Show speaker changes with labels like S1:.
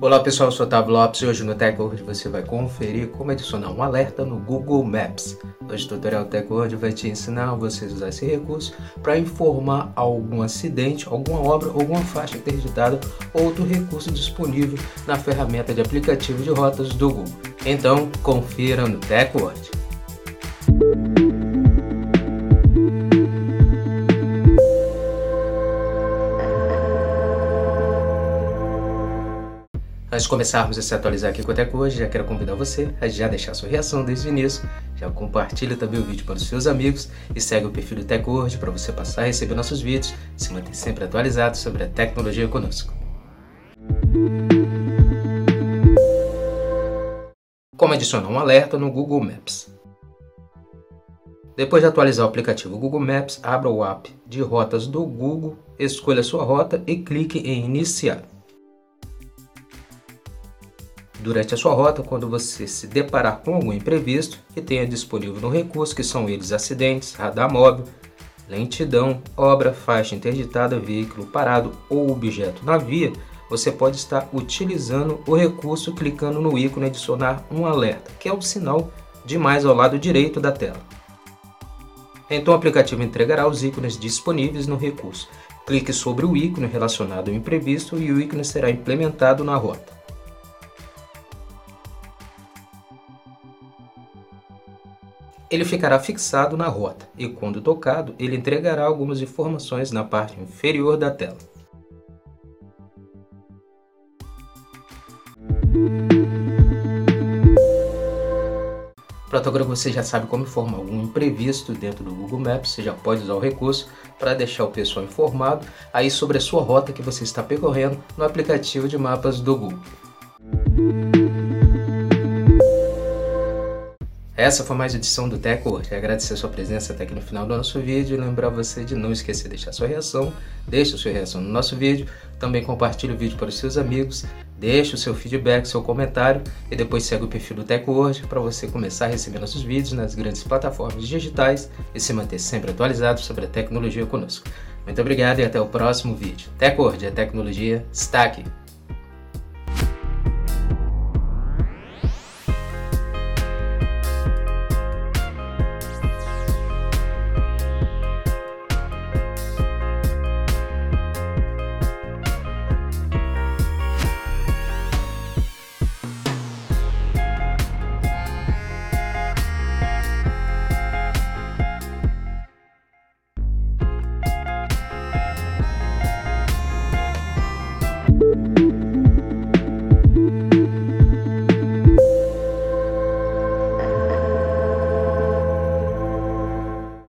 S1: Olá pessoal, eu sou Otávio Lopes e hoje no TechWord você vai conferir como adicionar um alerta no Google Maps. Hoje o tutorial TechWord vai te ensinar a vocês usar esse recurso para informar algum acidente, alguma obra, alguma faixa interditada ou outro recurso disponível na ferramenta de aplicativo de rotas do Google. Então, confira no TechWord. Antes de começarmos a se atualizar aqui com o Teco hoje, já quero convidar você a já deixar sua reação desde o início, já compartilha também o vídeo para os seus amigos e segue o perfil do Teco hoje para você passar a receber nossos vídeos e se manter sempre atualizado sobre a tecnologia conosco. Como adicionar um alerta no Google Maps? Depois de atualizar o aplicativo Google Maps, abra o app de rotas do Google, escolha sua rota e clique em iniciar. Durante a sua rota, quando você se deparar com algum imprevisto que tenha disponível no recurso, que são eles acidentes, radar móvel, lentidão, obra, faixa interditada, veículo parado ou objeto na via, você pode estar utilizando o recurso clicando no ícone adicionar um alerta, que é o sinal de mais ao lado direito da tela. Então o aplicativo entregará os ícones disponíveis no recurso. Clique sobre o ícone relacionado ao imprevisto e o ícone será implementado na rota. Ele ficará fixado na rota e, quando tocado, ele entregará algumas informações na parte inferior da tela. Pronto, agora você já sabe como informar algum imprevisto dentro do Google Maps, você já pode usar o recurso para deixar o pessoal informado aí sobre a sua rota que você está percorrendo no aplicativo de mapas do Google. Essa foi mais edição do TechWord. Agradecer sua presença até aqui no final do nosso vídeo e lembrar você de não esquecer de deixar sua reação. Deixe sua reação no nosso vídeo. Também compartilhe o vídeo para os seus amigos. Deixe o seu feedback, seu comentário e depois segue o perfil do TechWord para você começar a receber nossos vídeos nas grandes plataformas digitais e se manter sempre atualizado sobre a tecnologia conosco. Muito obrigado e até o próximo vídeo. TechWord, a tecnologia está aqui.